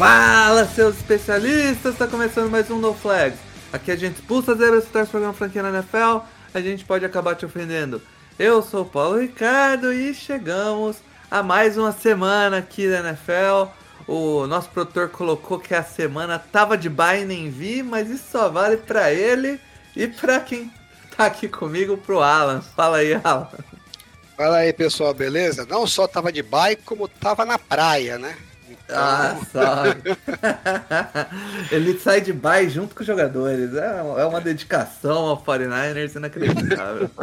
Fala, seus especialistas! Está começando mais um No Flags. Aqui a gente expulsa zebras se torce programa franquia na NFL, a gente pode acabar te ofendendo. Eu sou o Paulo Ricardo e chegamos a mais uma semana aqui da NFL. O nosso produtor colocou que a semana tava de bye nem vi, mas isso só vale pra ele e pra quem tá aqui comigo, pro Alan. Fala aí, Alan. Fala aí, pessoal, beleza? Não só tava de bike, como tava na praia, né? Ah, só. Ele sai de bye junto com os jogadores. É é uma dedicação ao 49ers inacreditável.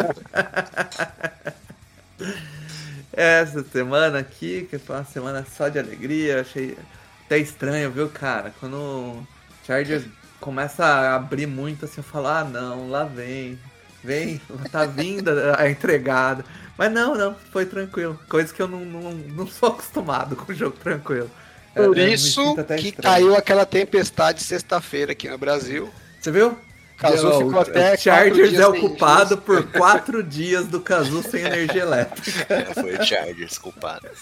Essa semana aqui, que foi uma semana só de alegria, achei até estranho, viu, cara? Quando o Chargers começa a abrir muito assim, eu falo, ah não, lá vem, vem, tá vindo a entregada. Mas não, não, foi tranquilo. Coisa que eu não, não, não sou acostumado com o jogo tranquilo. Por Eu- eu me isso que estranho. caiu aquela tempestade sexta-feira aqui no Brasil. Você viu? Cazu ficou o- até o Chargers é ocupado por quatro dias do Cazu sem energia elétrica. É, foi o Chargers, culpado.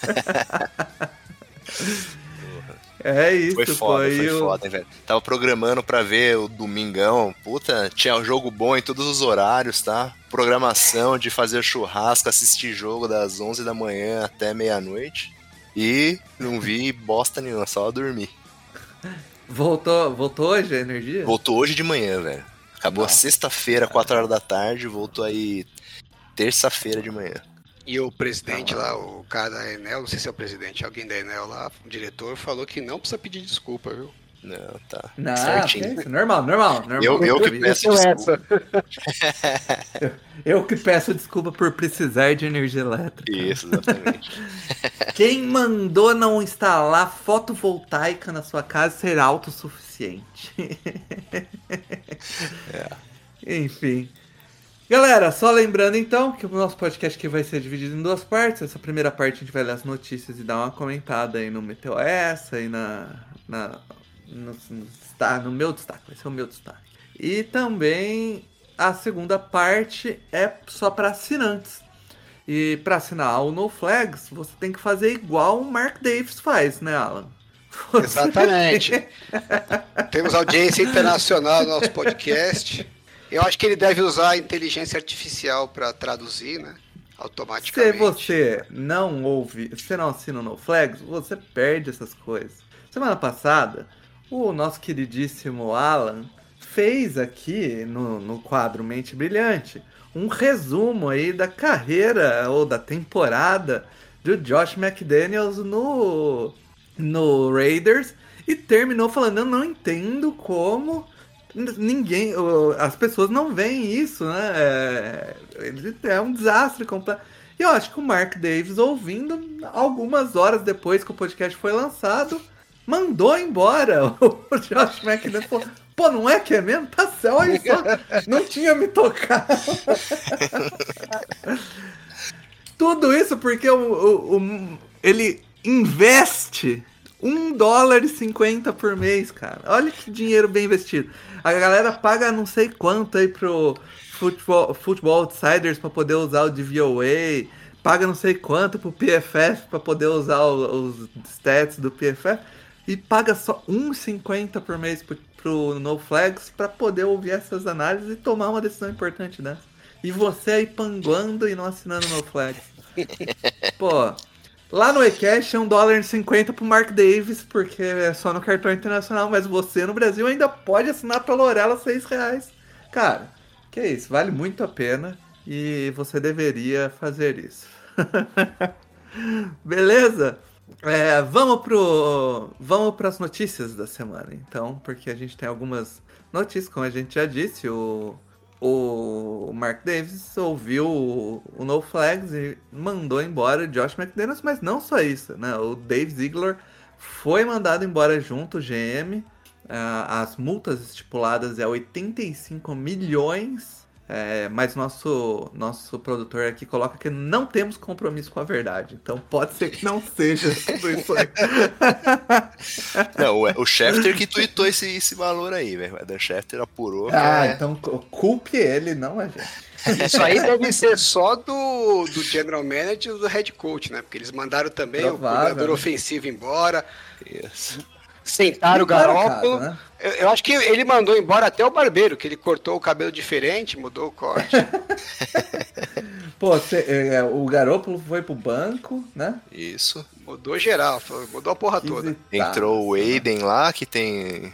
É isso, Foi foda, foi, o- foda, velho. Tava programando pra ver o domingão. Puta, tinha um jogo bom em todos os horários, tá? Programação de fazer churrasco, assistir jogo das 11 da manhã até meia-noite. E não vi bosta nenhuma, só dormir. Voltou, voltou hoje a energia? Voltou hoje de manhã, velho. Acabou a sexta-feira, 4 horas da tarde, voltou aí terça-feira de manhã. E o presidente lá, o cara da Enel, não sei se é o presidente, alguém da Enel lá, o diretor, falou que não precisa pedir desculpa, viu? Não, tá. Não, que certinho. isso, normal, normal, normal. Eu, eu que peço desculpa. Eu que peço desculpa por precisar de energia elétrica. Isso, exatamente. Quem mandou não instalar fotovoltaica na sua casa será autossuficiente. Enfim. Galera, só lembrando então que o nosso podcast aqui vai ser dividido em duas partes. Essa primeira parte a gente vai ler as notícias e dar uma comentada aí no Meteu essa e na, na no, no, no meu destaque, vai ser o meu destaque. E também a segunda parte é só para assinantes. E para assinar o No Flags, você tem que fazer igual o Mark Davis faz, né, Alan? Você- Exatamente. Temos audiência internacional no nosso podcast. Eu acho que ele deve usar a inteligência artificial para traduzir, né? Se Automaticamente. você não ouve, se você não assina o No Flags, você perde essas coisas. Semana passada, o nosso queridíssimo Alan fez aqui no, no quadro Mente Brilhante um resumo aí da carreira ou da temporada do Josh McDaniels no, no Raiders e terminou falando: Eu não entendo como ninguém, as pessoas não veem isso, né? É, é um desastre completo. E eu acho que o Mark Davis, ouvindo, algumas horas depois que o podcast foi lançado, mandou embora o Josh McDaniels. Falou, Pô, não é que é mesmo? Tá certo, olha só. Não tinha me tocado. Tudo isso porque o, o- o- ele investe um dólar e 50 por mês, cara. Olha que dinheiro bem investido. A galera paga não sei quanto aí pro Football, Football Outsiders pra poder usar o DVOA. Paga não sei quanto pro PFF pra poder usar o- os stats do PFF. E paga só 1,50 por mês pro, pro No Flags pra poder ouvir essas análises e tomar uma decisão importante dessa. E você aí panguando e não assinando No Flags. Pô, lá no eCash é um dólar e 50 pro Mark Davis, porque é só no cartão internacional, mas você no Brasil ainda pode assinar pela Orela 6 reais. Cara, que isso, vale muito a pena e você deveria fazer isso. Beleza? É, vamos pro vamos para as notícias da semana, então, porque a gente tem algumas notícias, como a gente já disse, o o Mark Davis ouviu o, o No Flags e mandou embora o Josh McDaniels, mas não só isso, né? O Dave Ziegler foi mandado embora junto o GM. Ah, as multas estipuladas é 85 milhões. É, mas nosso, nosso produtor aqui coloca que não temos compromisso com a verdade. Então pode ser que não seja tudo isso aí. Não, o, o Schefter que tweetou esse, esse valor aí, velho. O Schefter apurou. Ah, é, então culpe ele, não a gente. Isso aí deve ser só do, do general manager e do head coach, né? Porque eles mandaram também o Provável, coordenador né? ofensivo embora, isso. Sentaram o Garópolo. cara, né? Eu, eu acho que ele mandou embora até o barbeiro, que ele cortou o cabelo diferente, mudou o corte. Pô, cê- é, o Garoppolo foi pro banco, né? Isso. mudou geral, mudou a porra toda. Entrou o né? Aiden lá, que tem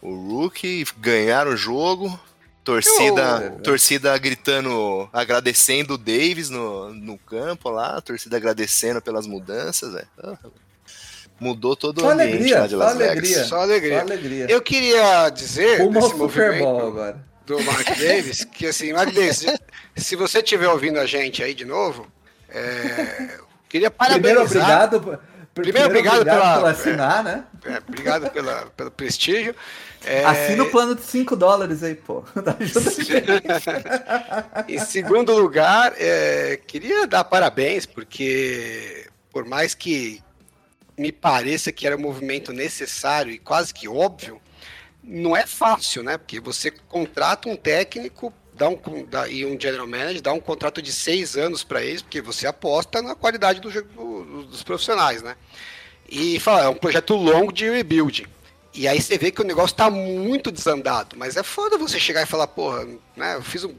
o Rookie, ganharam o jogo. Torcida, Eu- torcida gritando, agradecendo o Davis no, no campo lá, torcida agradecendo pelas mudanças, velho. Mudou todo Só o ambiente alegria, lá de só Las Vegas. alegria. Só alegria. Só alegria. Eu queria dizer ao desse movimento agora. do Mark Davis, que assim, Mark Davis, se- você estiver ouvindo a gente aí de novo, é, queria Primeiro, parabenizar. obrigado. pr- Primeiro, obrigado pela- por assinar, né? É, obrigado pela, pelo prestígio. É, Assina o plano de 5 dólares aí, pô. Ajuda a gente. Em segundo lugar, é, queria dar parabéns, porque por mais que me pareça que era um movimento necessário e quase que óbvio, não é fácil, né? Porque você contrata um técnico dá um, dá- e um general manager, dá um contrato de seis anos para eles, porque você aposta na qualidade do do- dos profissionais, né? E fala, é um projeto longo de rebuilding. E aí você vê que o negócio tá muito desandado. Mas é foda você chegar e falar, porra, né, eu fiz um.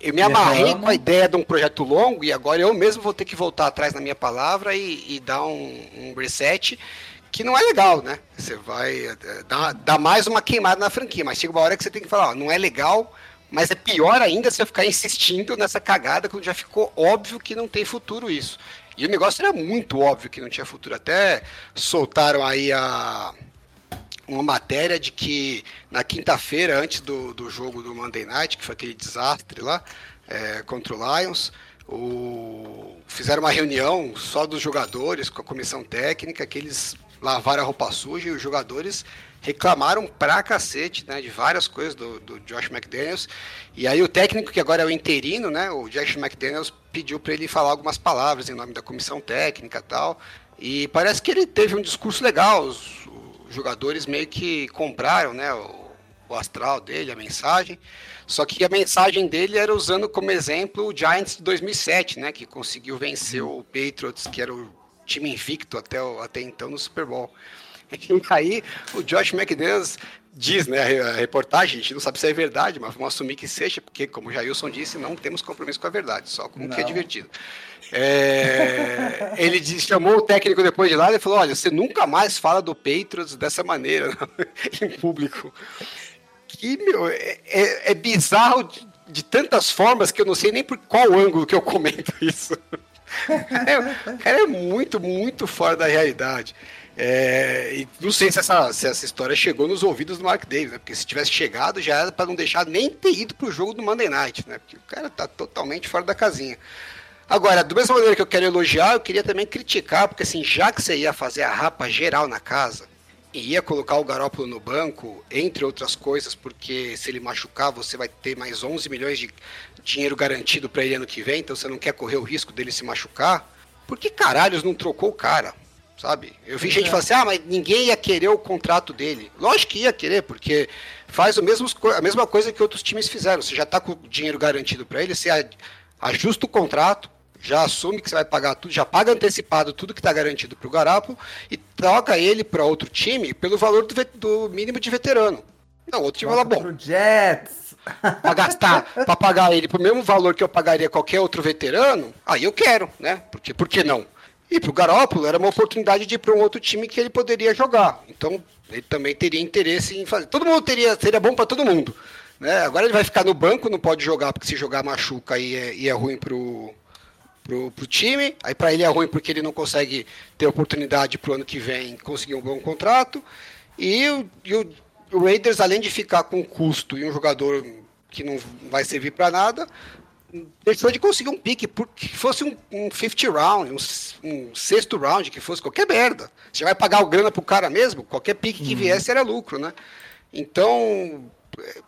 Eu me amarrei com a ideia de um projeto longo e agora eu mesmo vou ter que voltar atrás na minha palavra e, e dar um, um reset que não é legal, né? Você vai eh, dar, dar mais uma queimada na franquia, mas chega uma hora que você tem que falar, ó, não é legal, mas é pior ainda você ficar insistindo nessa cagada quando já ficou óbvio que não tem futuro isso. E o negócio era muito óbvio que não tinha futuro. Até soltaram aí a, uma matéria de que na quinta-feira, antes do, do jogo do Monday Night, que foi aquele desastre lá, é, contra o Lions, o- fizeram uma reunião só dos jogadores com a comissão técnica, que eles lavaram a roupa suja e os jogadores reclamaram pra cacete, né, de várias coisas do, do Josh McDaniels. E aí o técnico, que agora é o interino, né, o Josh McDaniels, pediu para ele falar algumas palavras em nome da comissão técnica e tal. E parece que ele teve um discurso legal, os, os jogadores meio que compraram, né, o, o astral dele, a mensagem. Só que a mensagem dele era usando como exemplo o Giants de 2007, né, que conseguiu vencer o Patriots, que era o time invicto até, até então no Super Bowl. E aí o Josh McDaniels diz, né, a re- a reportagem, a gente não sabe se é verdade, mas vamos assumir que seja, porque como o Jailson disse, não temos compromisso com a verdade, só com o que é divertido. É, ele diz- chamou o técnico depois de lá e falou, olha, você nunca mais fala do Patriots dessa maneira em público. Que, meu, é, é- é bizarro de, de tantas formas que eu não sei nem por qual ângulo que eu comento isso. É, cara é muito, muito fora da realidade. É, e não sei se essa, se essa história chegou nos ouvidos do Mark Davis, né? Porque se tivesse chegado, já era para não deixar nem ter ido pro jogo do Monday Night, né? Porque o cara tá totalmente fora da casinha. Agora, da mesma maneira que eu quero elogiar, eu queria também criticar, porque assim, já que você ia fazer a rapa geral na casa, e ia colocar o Garópolo no banco, entre outras coisas, porque se ele machucar, você vai ter mais 11 milhões de dinheiro garantido para ele ano que vem, então você não quer correr o risco dele se machucar. Por que caralhos não trocou o cara? Sabe? Eu vi gente falar assim, ah, mas ninguém ia querer o contrato dele. Lógico que ia querer, porque faz o mesmo, a mesma coisa que outros times fizeram. Você já está com o dinheiro garantido para ele, você ajusta o contrato, já assume que você vai pagar tudo, já paga antecipado tudo que está garantido para o Garapo e troca ele para outro time pelo valor do, do mínimo de veterano. Não, outro time fala, bom, Pro Jets. para gastar, para pagar ele pro mesmo valor que eu pagaria qualquer outro veterano, aí eu quero, né? Porque, por que não? E pro Garópolo era uma oportunidade de ir para um outro time que ele poderia jogar. Então, ele também teria interesse em fazer. Todo mundo teria, seria bom para todo mundo. Né? Agora ele vai ficar no banco, não pode jogar, porque se jogar machuca e é, e é ruim pro, pro, pro time. Aí para ele é ruim porque ele não consegue ter oportunidade pro ano que vem conseguir um bom contrato. E, o, e o, o Raiders, além de ficar com custo e um jogador que não vai servir para nada, deixou de conseguir um pique, porque fosse um, um 50 round, um, um, sexto round, que fosse qualquer merda. Você vai pagar o grana pro cara mesmo, qualquer pique que uhum. viesse era lucro, né? Então, é,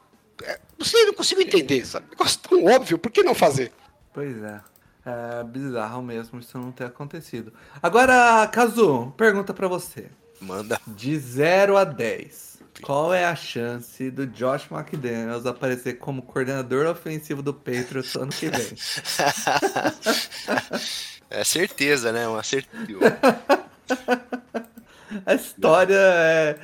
é, não sei, não consigo entender, sabe? Negócio tão óbvio, por que não fazer? Pois é. É bizarro mesmo isso não ter acontecido. Agora, Kazu, pergunta para você. Manda. De 0 a 10, qual é a chance do Josh McDaniels aparecer como coordenador ofensivo do Patriots ano que vem? é certeza, né? Uma certeza. a história é.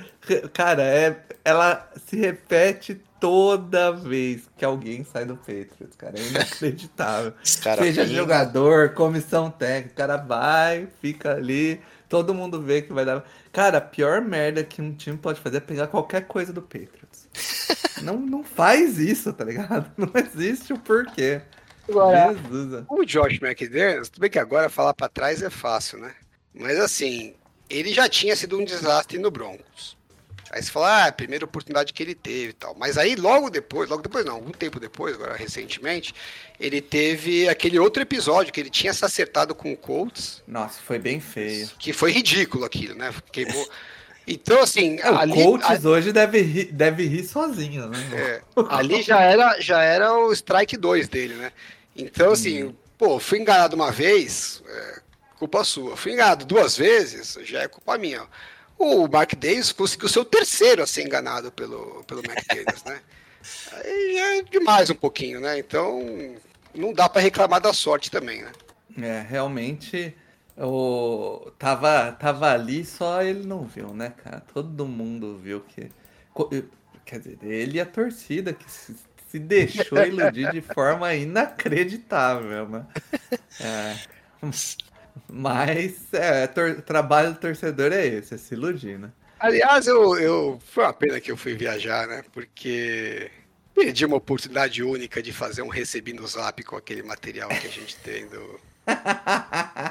Cara, é, ela se repete toda vez que alguém sai do Patriots, cara. É inacreditável. Seja jogador, comissão técnica, o cara vai, fica ali, todo mundo vê que vai dar. Cara, a pior merda que um time pode fazer é pegar qualquer coisa do Patriots. não, não faz isso, tá ligado? Não existe o porquê. Agora, Jesus. o Josh McDaniels, tudo bem que agora falar para trás é fácil, né? Mas assim, ele já tinha sido um desastre no Broncos. Aí você fala, ah, é a primeira oportunidade que ele teve e tal. Mas aí logo depois, logo depois não, algum tempo depois, agora recentemente, ele teve aquele outro episódio que ele tinha se acertado com o Colts. Nossa, foi bem feio. Que foi ridículo aquilo, né? Queimou. Então, assim. É, ali, o Colts a... hoje deve rir, deve rir sozinho, né? É, ali já era, já era o strike 2 dele, né? Então, assim, hum. pô, fui enganado uma vez, é, culpa sua. Fui enganado duas vezes, já é culpa minha. O Mark Davis conseguiu ser o terceiro a ser enganado pelo, pelo McDaniels, né? Aí já é demais um pouquinho, né? Então, não dá para reclamar da sorte também, né? É, realmente o tava tava ali, só ele não viu, né, cara? Todo mundo viu que quer dizer, ele e a torcida que se, se deixou iludir de forma inacreditável, né? É, mas é, tor trabalho do torcedor é esse, é se iludir, né? Aliás, eu, eu foi uma pena que eu fui viajar, né? Porque perdi uma oportunidade única de fazer um recebi no zap com aquele material que a gente tem do,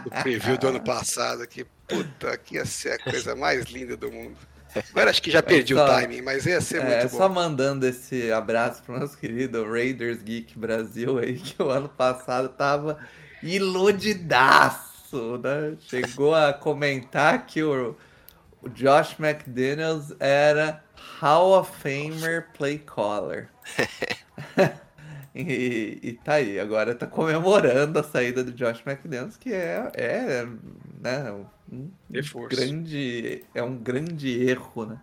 do preview do ano passado. Que puta, que ia ser a coisa mais linda do mundo. Agora acho que já perdi só, o timing, mas ia ser é, muito bom. Só mandando esse abraço pro nosso querido Raiders Geek Brasil aí, que o ano passado tava iludidaço, né? Chegou a comentar que o, o Josh McDaniels era Hall of Famer play caller. e, e tá aí, agora tá comemorando a saída do Josh McDaniels, que é, é né, um grande, é um grande erro, né?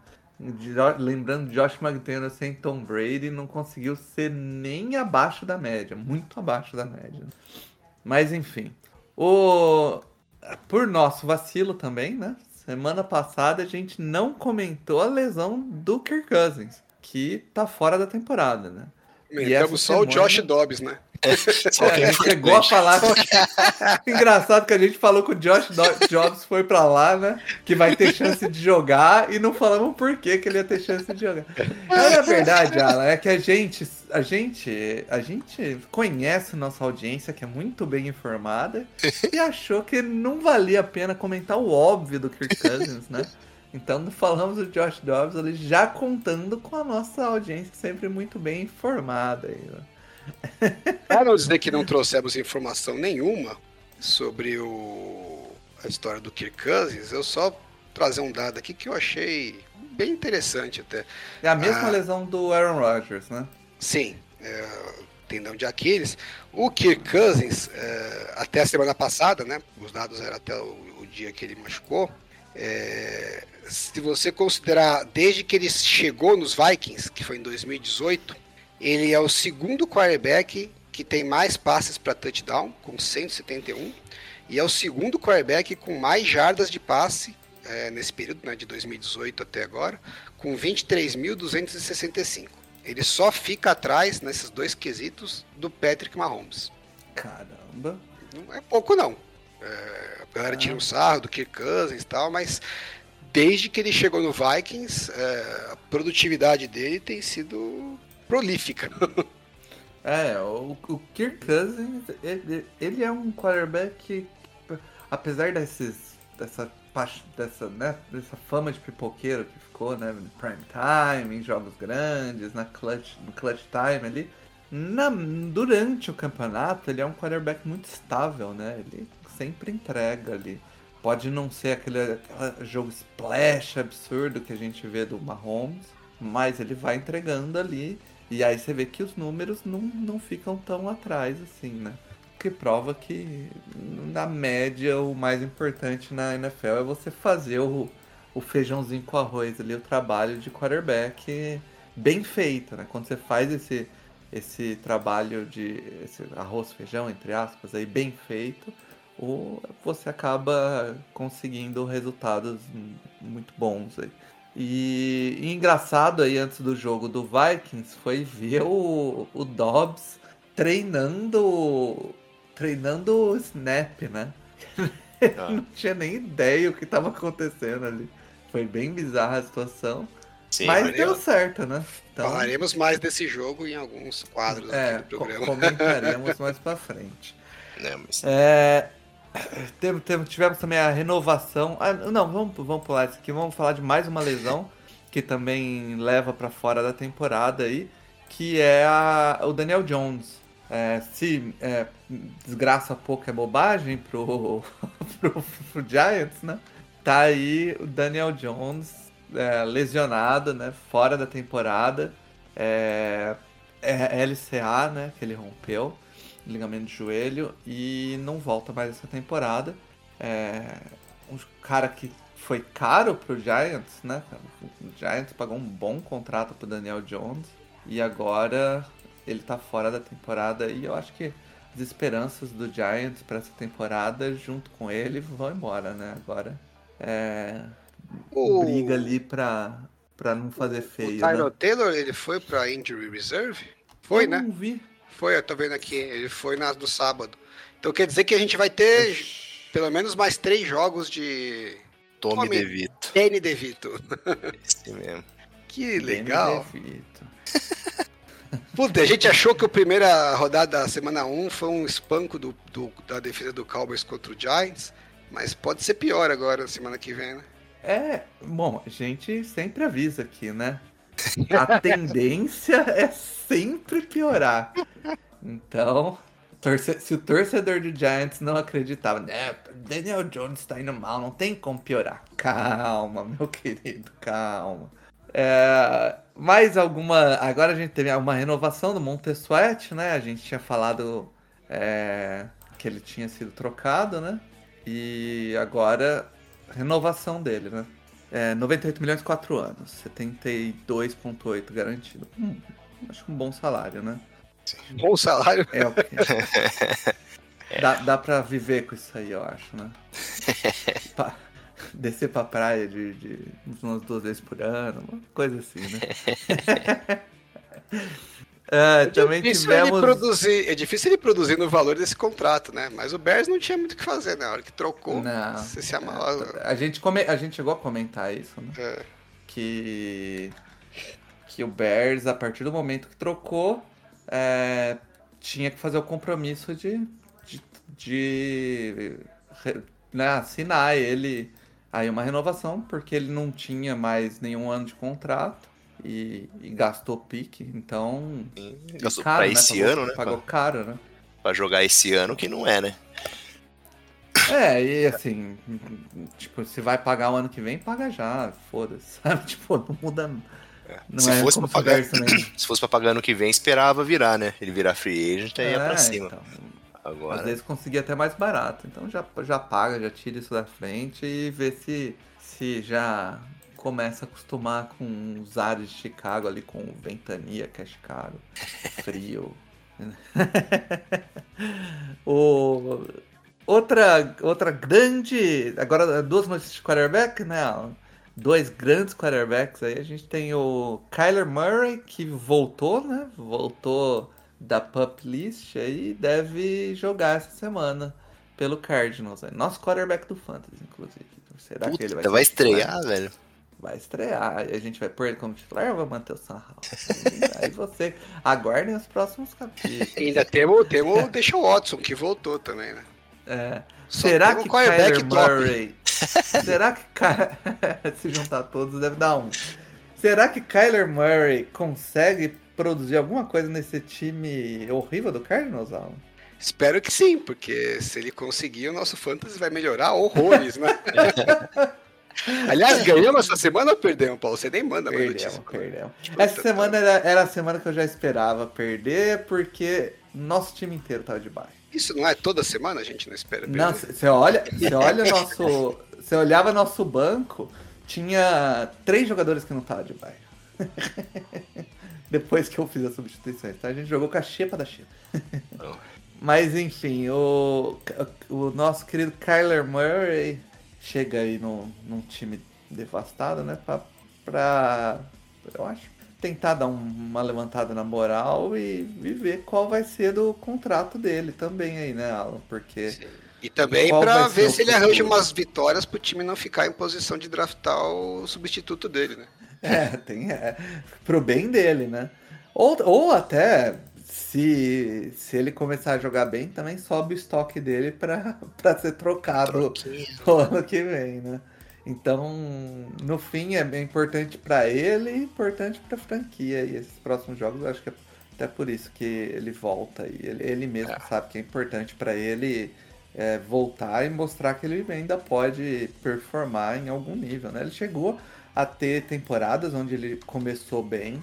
Lembrando, Josh McDaniels sem Tom Brady não conseguiu ser nem abaixo da média, muito abaixo da média. Mas enfim, o por nosso vacilo também, né? Semana passada a gente não comentou a lesão do Kirk Cousins, que tá fora da temporada, né? Comentamos só semana... o Josh Dobbs, né? Só que é, chegou a falar. Engraçado que a gente falou que o Josh Jobs foi pra lá, né? Que vai ter chance de jogar e não falamos por que, ele ia ter chance de jogar. Mas a verdade, Alan, é que a gente, a gente, a gente conhece nossa audiência, que é muito bem informada, e achou que não valia a pena comentar o óbvio do Kirk Cousins, né? Então falamos do Josh Dobbs ali já contando com a nossa audiência sempre muito bem informada. Aí, né? Para não dizer que não trouxemos informação nenhuma sobre o, a história do Kirk Cousins, eu só trazer um dado aqui que eu achei bem interessante até. É a mesma ah, lesão do Aaron Rodgers, né? Sim, é, tendão de Aquiles. O Kirk Cousins, é, até a semana passada, né? Os dados eram até o, o dia que ele machucou. É, se você considerar desde que ele chegou nos Vikings, que foi em 2018, ele é o segundo quarterback que tem mais passes para touchdown, com 171, e é o segundo quarterback com mais jardas de passe é, nesse período, né, de 2018 até agora, com 23.265. Ele só fica atrás, nesses dois quesitos, do Patrick Mahomes. Caramba! Não é pouco, não. É, a galera tira um sarro do Kirk Cousins e tal, mas desde que ele chegou no Vikings, é, a produtividade dele tem sido prolífica. É, o, Kirk Cousins, ele, ele é um quarterback que, apesar desses, dessa, dessa, né, dessa fama de pipoqueiro que ficou, né, no prime time, em jogos grandes, na clutch, no clutch time ali, na, durante o campeonato, ele é um quarterback muito estável, né? Ele sempre entrega ali. Pode não ser aquele, aquele jogo splash absurdo que a gente vê do Mahomes, mas ele vai entregando ali. E aí você vê que os números não, não ficam tão atrás assim, né? Que prova que, na média, o mais importante na NFL é você fazer o, o feijãozinho com arroz ali, o trabalho de quarterback bem feito, né? Quando você faz esse, esse trabalho de esse arroz, feijão, entre aspas, aí bem feito, ou você acaba conseguindo resultados muito bons aí. E, e, engraçado aí antes do jogo do Vikings foi ver o, o Dobbs treinando treinando o snap, né? Ah. não tinha nem ideia o que estava acontecendo ali. Foi bem bizarra a situação. Sim, mas deu certo, né? Então, falaremos mais desse jogo em alguns quadros é, do programa. Comentaremos mais pra frente. Não, mas... é, tivemos também a renovação. Ah, não, vamos, vamos pular isso aqui. Vamos falar de mais uma lesão que também leva para fora da temporada aí, que é a, o Daniel Jones. É, se é, desgraça pouco é bobagem pro, pro, pro, Giants, né? Tá aí o Daniel Jones é, lesionado, né? Fora da temporada. É, é LCA, né? Que ele rompeu ligamento de joelho e não volta mais essa temporada. É um cara que foi caro pro Giants, né? O Giants pagou um bom contrato pro Daniel Jones e agora ele tá fora da temporada e eu acho que as esperanças do Giants para essa temporada junto com ele vão embora, né? Agora é o... briga ali pra, pra não fazer feio. O Tyler né? Taylor ele foi pra injury reserve? Foi, eu né? Não vi. Foi, eu tô vendo aqui, ele foi na, no sábado. Então quer dizer que a gente vai ter pelo menos mais três jogos de. Tome DeVito. Danny DeVito. Esse mesmo. Que legal. Puta, a gente achou que a primeira rodada da semana 1 foi um espanco do, do, da defesa do Cowboys contra o Giants, mas pode ser pior agora, semana que vem, né? É, bom, a gente sempre avisa aqui, né? A tendência é sempre piorar. Então, se o torcedor do Giants não acreditava, né, Daniel Jones está indo mal, não tem como piorar. Calma, meu querido, calma. É, mais alguma. Agora a gente teve uma renovação do Montesuete, né? A gente tinha falado é, que ele tinha sido trocado, né? E agora renovação dele, né? É, 98 milhões, 4 anos. 72,8 garantido. Hum, acho um bom salário, né? Bom salário? É, okay. dá, dá pra viver com isso aí, eu acho, né? pra descer pra praia de, de umas duas vezes por ano, uma coisa assim, né? É, é, também tivemos... ele produzir, é difícil ele produzir no valor desse contrato, né? Mas o Bears não tinha muito o que fazer na hora que trocou. Não. Você se amarra. É, a, gente come... a gente chegou a comentar isso, né? É. Que... que o Bears, a partir do momento que trocou, é... tinha que fazer o compromisso de, de, de... Né? assinar ele aí uma renovação, porque ele não tinha mais nenhum ano de contrato e, e gastou pique, então. gastou caro, pra né? esse pagou, ano, né? Pagou pra, caro, né? Pra jogar esse ano que não é, né? É, e assim, tipo, se vai pagar o ano que vem, paga já, foda-se, sabe? Tipo, não muda. É. Não se, é fosse pra pagar, se fosse pra pagar ano que vem, esperava virar, né? Ele virar free agent aí é, ia pra cima. Então, Agora... Às vezes conseguia até mais barato. Então já, já paga, já tira isso da frente e vê se, se já começa a acostumar com os ares de Chicago ali, com ventania, que é Chicago, frio. o, outra, outra grande. Agora, duas notícias de quarterback, né? Dois grandes quarterbacks aí. A gente tem o Kyler Murray, que voltou, né? Voltou da Pup List aí, deve jogar essa semana pelo Cardinals. Nosso quarterback do Fantasy, inclusive. Será Puta, que ele vai, vai estrear, velho? Vai estrear. A gente vai pôr ele como titular ou vai manter o Sam Aí você aguardem os próximos capítulos. ainda temos, temos o Deixa Watson, que voltou também, né? É. será que Kyler Murray... será que se juntar todos deve dar um. Será que Kyler Murray consegue produzir alguma coisa nesse time horrível do Cardinals, Alan? Espero que sim, porque se ele conseguir, o nosso fantasy vai melhorar horrores, né? Aliás, ganhamos essa semana ou perdemos, Paulo? Você nem manda mais Perdemos, notícia. perdemos. Essa semana era, era a semana que eu já esperava perder, porque nosso time inteiro tava de baixo. Isso não é toda semana, a gente não espera perder. Não, você olha, você olha o nosso. Você olhava nosso banco, tinha três jogadores que não estavam de baixo. Depois que eu fiz as substituições, tá? A gente jogou com a xepa da xepa. Mas enfim, o, o nosso querido Kyler Murray chega aí no, num time devastado, né? Pra, pra eu acho, tentar dar um- uma levantada na moral e, e ver qual vai ser do contrato dele também aí, né, Alan? Porque E também ser ver o se ele arranja umas vitórias pro time não ficar em posição de draftar o substituto dele, né? É, tem é, pro bem dele, né? Ou, ou até se, se ele começar a jogar bem, também sobe o estoque dele pra ser trocado o ano que vem, né? Então, no fim, é bem importante pra ele e importante pra franquia. E esses próximos jogos, eu acho que é até por isso que ele volta. E ele, ele mesmo sabe que é importante pra ele é, voltar e mostrar que ele ainda pode performar em algum nível, né? Ele chegou a ter temporadas onde ele começou bem.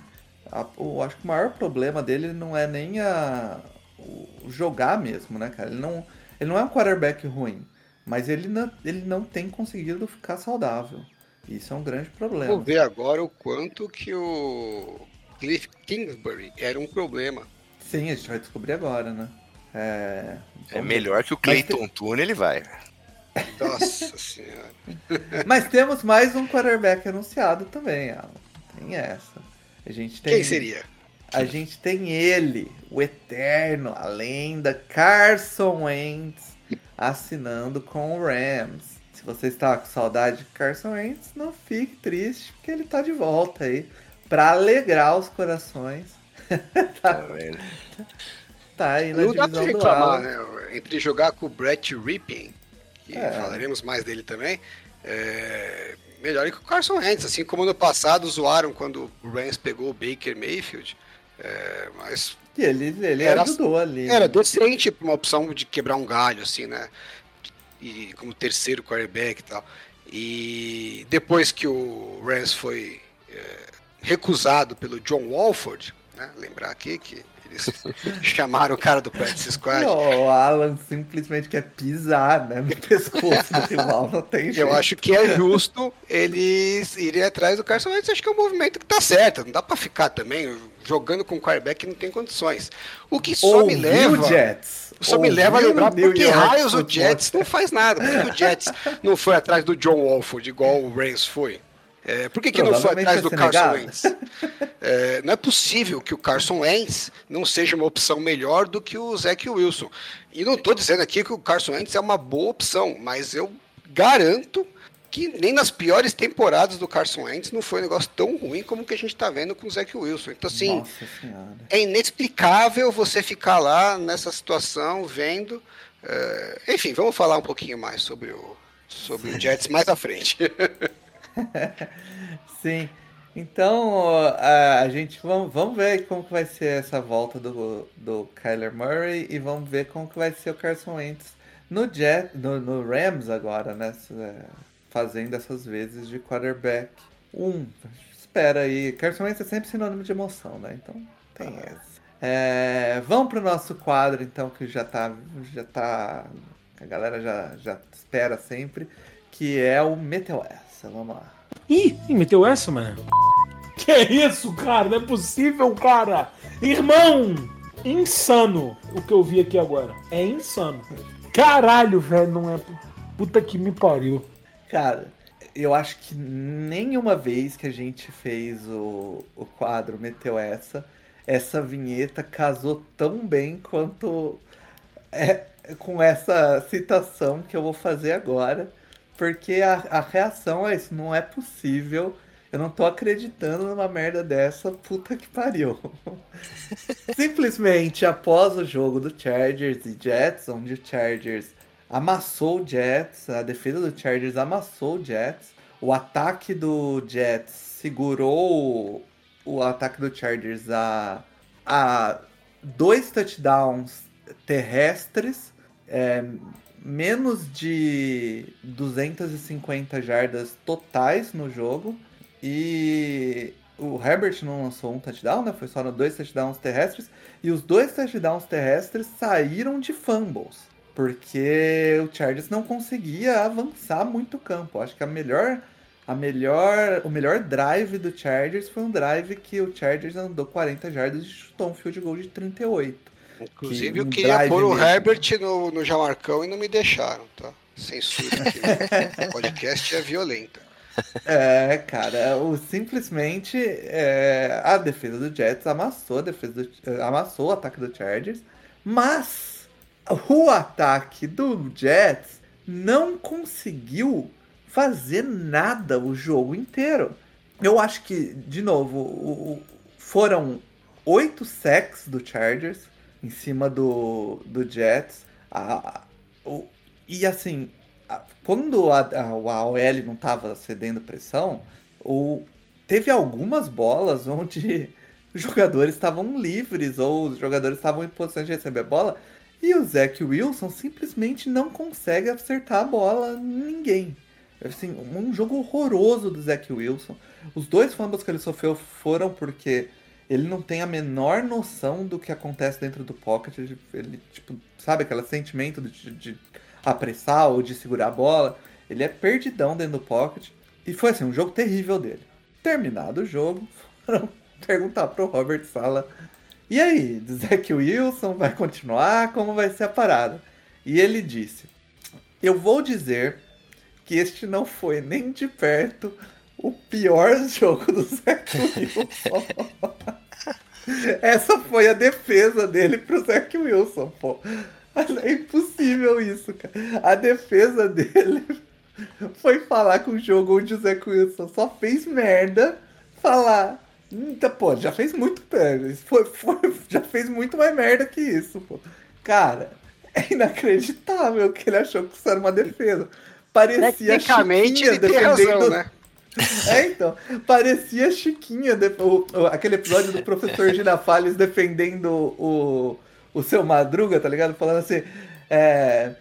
A- eu acho que o maior problema dele não é nem a, o jogar mesmo, né, cara? Ele não, ele não é um quarterback ruim, mas ele não, ele não tem conseguido ficar saudável. Isso é um grande problema. Vamos ver agora o quanto que o Cliff Kingsbury era um problema. Sim, a gente vai descobrir agora, né? É, É melhor que o Clayton Tune, ele vai. Nossa senhora. Mas temos mais um quarterback anunciado também, Alan. Tem essa. A gente tem Quem seria? A gente tem ele, o eterno, a lenda Carson Wentz assinando com o Rams. Se você está com saudade de Carson Wentz, não fique triste, porque ele tá de volta aí para alegrar os corações. Tá vendo? Tá aí na Não dá pra divisão do reclamar, né? Entre jogar com o Brett Ripping, que É. falaremos mais dele também, é melhor que o Carson Wentz, assim como no passado zoaram quando o Rams pegou o Baker Mayfield. É, mas ele, ele Era- ajudou ali. era né? decente pra uma opção de quebrar um galho, assim, né? E como terceiro quarterback e tal. E depois que o Rams foi é, recusado pelo John Walford, né? Lembrar aqui que eles chamaram o cara do Practice Squad. O Alan simplesmente quer pisar né, no pescoço do rival, não tem jeito. Eu acho que é justo eles irem atrás do Carson Wentz. Acho que é um movimento que tá certo. Não dá pra ficar também jogando com o quarterback que não tem condições. O que só me Ouviu, leva. Jets? Só me leva a Ouviu, lembrar New por que York raios o Jets não faz nada. Por que o Jets não foi atrás do John Walford igual o Rams foi? É, por que, que não foi atrás do Carson. Wentz? É, não é possível que o Carson Wentz não seja uma opção melhor do que o Zach Wilson. E não estou dizendo aqui que o Carson Wentz é uma boa opção, mas eu garanto que nem nas piores temporadas do Carson Wentz não foi um negócio tão ruim como o que a gente está vendo com o Zach Wilson. Então, assim, é inexplicável você ficar lá nessa situação vendo. é, enfim, vamos falar um pouquinho mais sobre o, sobre o Jets mais à frente. Sim. Então, a, a gente vamos, vamos ver como que vai ser essa volta do, do Kyler Murray e vamos ver como que vai ser o Carson Wentz no Jet, no, no Rams agora, né? É, Fazendo essas vezes de quarterback. Um, espera aí. Carson Wentz é sempre sinônimo de emoção, né? Então tem essa. É, vamos pro nosso quadro, então, que já tá. Já tá. A galera já, já espera sempre. Que é o Meteu essa. Vamos lá. Ih, meteu essa, mano? Que isso, cara? Não é possível, cara! Irmão! Insano o que eu vi aqui agora. É insano. Caralho, velho, não é. Puta que me pariu. Cara, eu acho que nenhuma vez que a gente fez o, o quadro Meteu Essa, essa vinheta casou tão bem quanto é, com essa citação que eu vou fazer agora. Porque a, a reação é isso, não é possível. Eu não tô acreditando numa merda dessa, puta que pariu. Simplesmente após o jogo do Chargers e Jets, onde o Chargers amassou o Jets, a defesa do Chargers amassou o Jets, o ataque do Jets segurou o ataque do Chargers a, a dois touchdowns terrestres, é, menos de 250 jardas totais no jogo e o Herbert não lançou um touchdown, né? Foi só dois touchdowns terrestres e os dois touchdowns terrestres saíram de fumbles porque o Chargers não conseguia avançar muito o campo. Acho que a melhor a melhor, o melhor drive do Chargers foi um drive que o Chargers andou 40 jardas e chutou um field goal de 38. Inclusive, que, eu queria pôr o mesmo. Herbert no, no Jamarcão e não me deixaram, tá? Censura aqui. o podcast é violenta. É, cara, o, simplesmente é, a defesa do Jets amassou a defesa do, amassou o ataque do Chargers, mas o ataque do Jets não conseguiu fazer nada o jogo inteiro. Eu acho que, de novo, o, foram oito sacks do Chargers em cima do, do Jets. A, o, e assim, a, quando a, a, a OL não estava cedendo pressão, o, teve algumas bolas onde os jogadores estavam livres ou os jogadores estavam em posição de receber a bola e o Zach Wilson simplesmente não consegue acertar a bola ninguém. Assim, um jogo horroroso do Zach Wilson. Os dois fumbles que ele sofreu foram porque ele não tem a menor noção do que acontece dentro do pocket. Ele, ele tipo, sabe aquele sentimento de, de, apressar ou de segurar a bola. Ele é perdidão dentro do pocket. E foi assim, um jogo terrível dele. Terminado o jogo, foram perguntar pro Robert Sala. E aí, Zach Wilson vai continuar? Como vai ser a parada? E ele disse: Eu vou dizer que este não foi nem de perto o pior jogo do Zach Wilson. Essa foi a defesa dele pro Zach Wilson, pô. É impossível isso, cara. A defesa dele foi falar com o jogo onde o Zach Wilson só fez merda, falar. Eita, pô, já fez muito. Foi, foi, já fez muito mais merda que isso, pô. Cara, é inacreditável que ele achou que isso era uma defesa. Parecia Tecnicamente ele tem razão, né? É, então. Parecia Chiquinha, o, o, aquele episódio do professor Girafales defendendo o, o seu Madruga, tá ligado? Falando assim. É,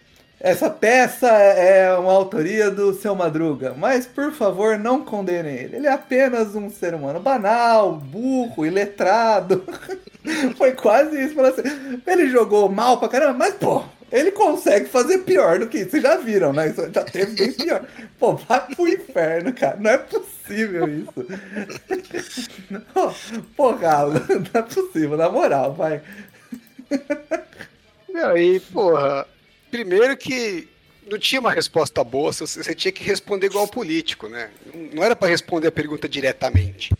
essa peça é uma autoria do seu Madruga, mas por favor não condenem ele. Ele é apenas um ser humano banal, burro, iletrado. Foi quase isso. Assim, ele jogou mal pra caramba, mas pô, ele consegue fazer pior do que isso. Vocês já viram, né? Isso já teve bem pior. Pô, vai pro inferno, cara. Não é possível isso. Pô, Galo, não é possível, na moral, vai. E aí, porra, primeiro que não tinha uma resposta boa, você tinha que responder igual político, né? Não era para responder a pergunta diretamente.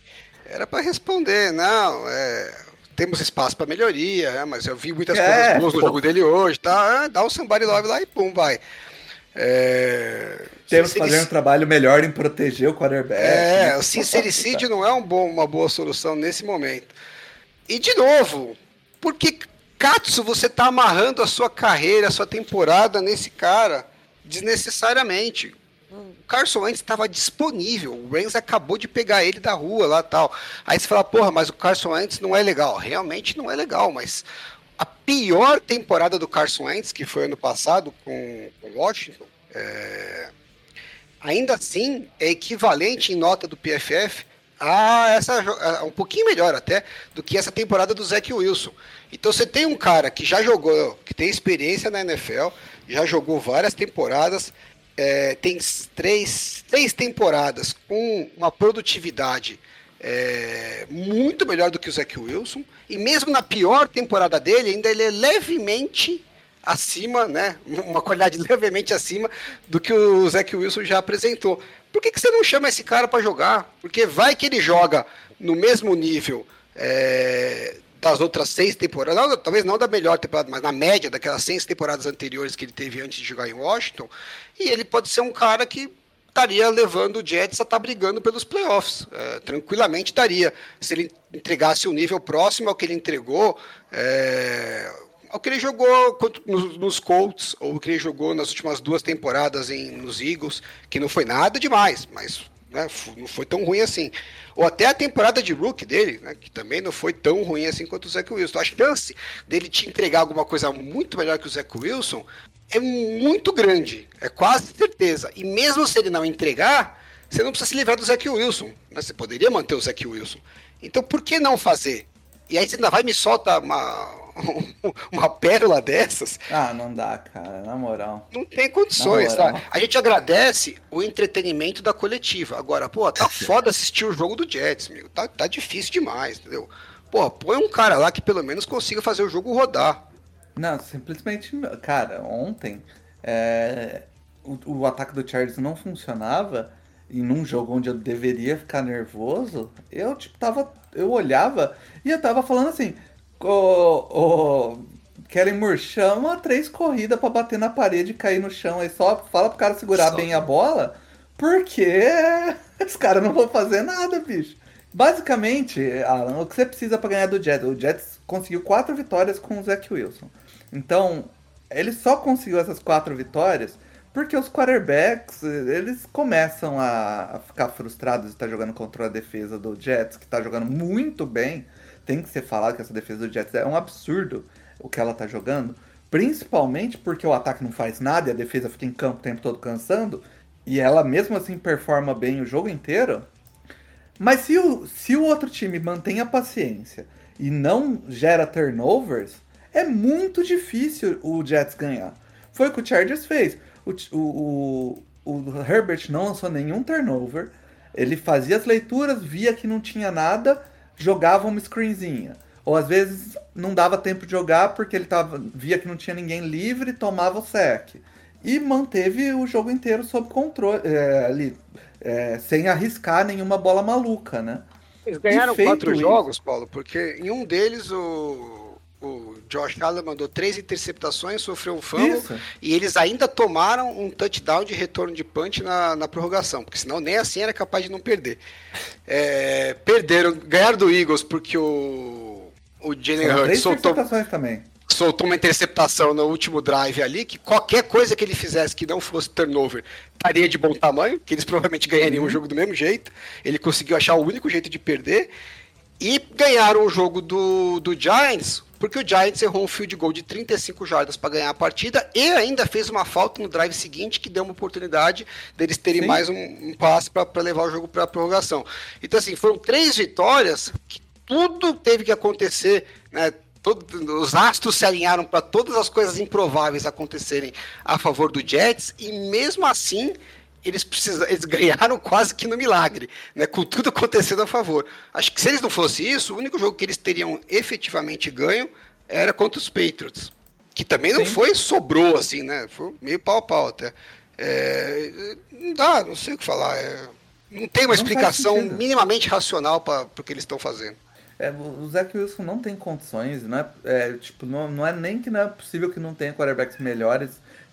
Era para responder, não, é, temos espaço para melhoria, né? mas eu vi muitas é, coisas boas no jogo dele hoje, tá? Ah, dá o um somebody love lá e pum, vai. É... Temos que fazer um trabalho melhor em proteger o quarterback. É, né? o sincericídio não é um bom, uma boa solução nesse momento. E de novo, por que Katsu você tá amarrando a sua carreira, a sua temporada nesse cara desnecessariamente? O Carson Wentz estava disponível. O Rams acabou de pegar ele da rua lá tal. Aí você fala, porra, mas o Carson Wentz não é legal. Realmente não é legal, mas a pior temporada do Carson Wentz, que foi ano passado com o Washington, é... ainda assim é equivalente em nota do PFF a essa a um pouquinho melhor até do que essa temporada do Zach Wilson. Então você tem um cara que já jogou, que tem experiência na NFL, já jogou várias temporadas, é, tem três, três temporadas com uma produtividade é, muito melhor do que o Zach Wilson, e mesmo na pior temporada dele, ainda ele é levemente acima, né? Uma qualidade levemente acima do que o Zach Wilson já apresentou. Por que, que você não chama esse cara para jogar? Porque vai que ele joga no mesmo nível é, das outras seis temporadas, não, talvez não da melhor temporada, mas na média daquelas seis temporadas anteriores que ele teve antes de jogar em Washington, e ele pode ser um cara que estaria levando o Jets a estar tá brigando pelos playoffs. É, tranquilamente estaria. Se ele entregasse um nível próximo ao que ele entregou, é, ao que ele jogou nos, nos Colts, ou que ele jogou nas últimas duas temporadas em, nos Eagles, que não foi nada demais, mas né, não foi tão ruim assim. Ou até a temporada de rookie dele, né, que também não foi tão ruim assim quanto o Zach Wilson. A chance dele te entregar alguma coisa muito melhor que o Zach Wilson é muito grande, é quase certeza. E mesmo se ele não entregar, você não precisa se livrar do Zach Wilson. Né? Você poderia manter o Zach Wilson. Então por que não fazer? E aí você ainda vai me solta uma, uma pérola dessas. Ah, não dá, cara, na moral. Não tem condições, tá? A gente agradece o entretenimento da coletiva. Agora, pô, tá foda assistir o jogo do Jets, amigo. Tá, tá difícil demais, entendeu? Pô, põe um cara lá que pelo menos consiga fazer o jogo rodar. Não, simplesmente, cara, ontem é, o, o ataque do Chargers não funcionava e num jogo onde eu deveria ficar nervoso, eu tipo tava, eu olhava e eu tava falando assim, o, o Kellen Moore chama três corridas para bater na parede e cair no chão. Aí só fala pro cara segurar só. bem a bola, porque os caras não vão fazer nada, bicho. Basicamente, Alan, o que você precisa para ganhar do Jets? O Jets conseguiu quatro vitórias com o Zach Wilson. Então, ele só conseguiu essas quatro vitórias porque os quarterbacks, eles começam a, ficar frustrados de estar jogando contra a defesa do Jets, que está jogando muito bem tem que ser falado que essa defesa do Jets é um absurdo o que ela tá jogando. Principalmente porque o ataque não faz nada e a defesa fica em campo o tempo todo cansando. E ela mesmo assim performa bem o jogo inteiro. Mas se o, se o outro time mantém a paciência e não gera turnovers, é muito difícil o Jets ganhar. Foi o que o Chargers fez. O, o, o, o Herbert não lançou nenhum turnover. Ele fazia as leituras, via que não tinha nada jogava uma screenzinha. Ou às vezes não dava tempo de jogar porque ele tava, via que não tinha ninguém livre e tomava o sec. E manteve o jogo inteiro sob controle, é, ali, é, sem arriscar nenhuma bola maluca, né? Eles ganharam quatro isso, jogos, Paulo, porque em um deles o o Josh Allen mandou três interceptações, sofreu um fumble Isso. e eles ainda tomaram um touchdown de retorno de punch na, na prorrogação, porque senão nem assim era capaz de não perder. É, perderam, ganharam do Eagles porque o, o Jalen Hurts soltou, soltou uma interceptação no último drive ali, que qualquer coisa que ele fizesse que não fosse turnover estaria de bom tamanho, que eles provavelmente ganhariam uhum. o jogo do mesmo jeito. Ele conseguiu achar o único jeito de perder. E ganharam o jogo do, do Giants porque o Giants errou um field goal de 35 jardas para ganhar a partida e ainda fez uma falta no drive seguinte que deu uma oportunidade deles terem Sim. mais um, um passe para levar o jogo para a prorrogação. Então, assim, foram três vitórias que tudo teve que acontecer, né? Todo, os astros se alinharam para todas as coisas improváveis acontecerem a favor do Jets e mesmo assim eles precisam, eles ganharam quase que no milagre, né, com tudo acontecendo a favor. Acho que se eles não fossem isso, o único jogo que eles teriam efetivamente ganho era contra os Patriots, que também não Sim. foi sobrou assim, né? Foi meio pau a pau até. É, não dá, não sei o que falar. É, não tem uma não explicação minimamente racional para o que eles estão fazendo. É, o Zach Wilson não tem condições, não é, é, tipo, não, não é nem que não é possível que não tenha quarterbacks melhores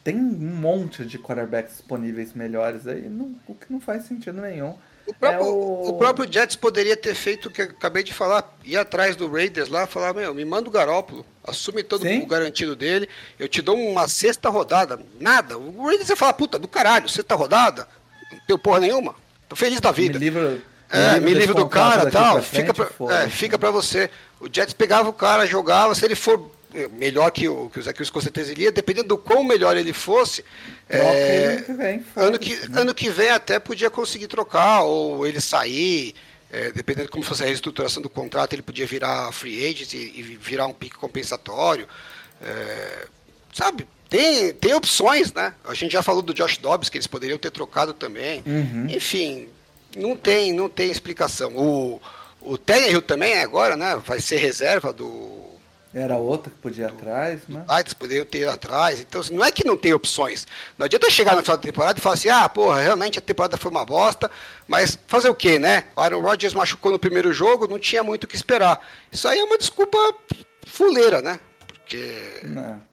tem um monte de quarterbacks disponíveis melhores aí, não, o que não faz sentido nenhum. O próprio, é o... o próprio, Jets poderia ter feito o que eu acabei de falar, ir atrás do Raiders lá, falar, meu, me manda o Garópolo, assume todo Sim. o garantido dele, eu te dou uma sexta rodada. Nada. O Raiders ia falar, puta, do caralho, sexta rodada, não deu porra nenhuma. Tô feliz da vida. Me livra, é, me livra do cara e tal. Fica pra, é, fica pra você. O Jets pegava o cara, jogava, se ele for melhor que o, que o com certeza iria, dependendo do quão melhor ele fosse, é, ano, que vem, ano, que, né? ano que vem até podia conseguir trocar, ou ele sair, é, dependendo de como fosse a reestruturação do contrato, ele podia virar free agent e, e virar um pique compensatório. É, sabe, tem, tem opções, né? A gente já falou do Josh Dobbs, que eles poderiam ter trocado também. Uhum. Enfim, não tem, não tem explicação. O, o Tannehill também agora, né? Vai ser reserva do era outra que podia ir atrás, né? Ah, eles poderiam ter ido atrás. Então, assim, não é que não tem opções. Não adianta chegar no final da temporada e falar assim, ah, porra, realmente a temporada foi uma bosta, mas fazer o quê, né? O Aaron Rodgers machucou no primeiro jogo, não tinha muito o que esperar. Isso aí é uma desculpa fuleira, né? Porque. Não.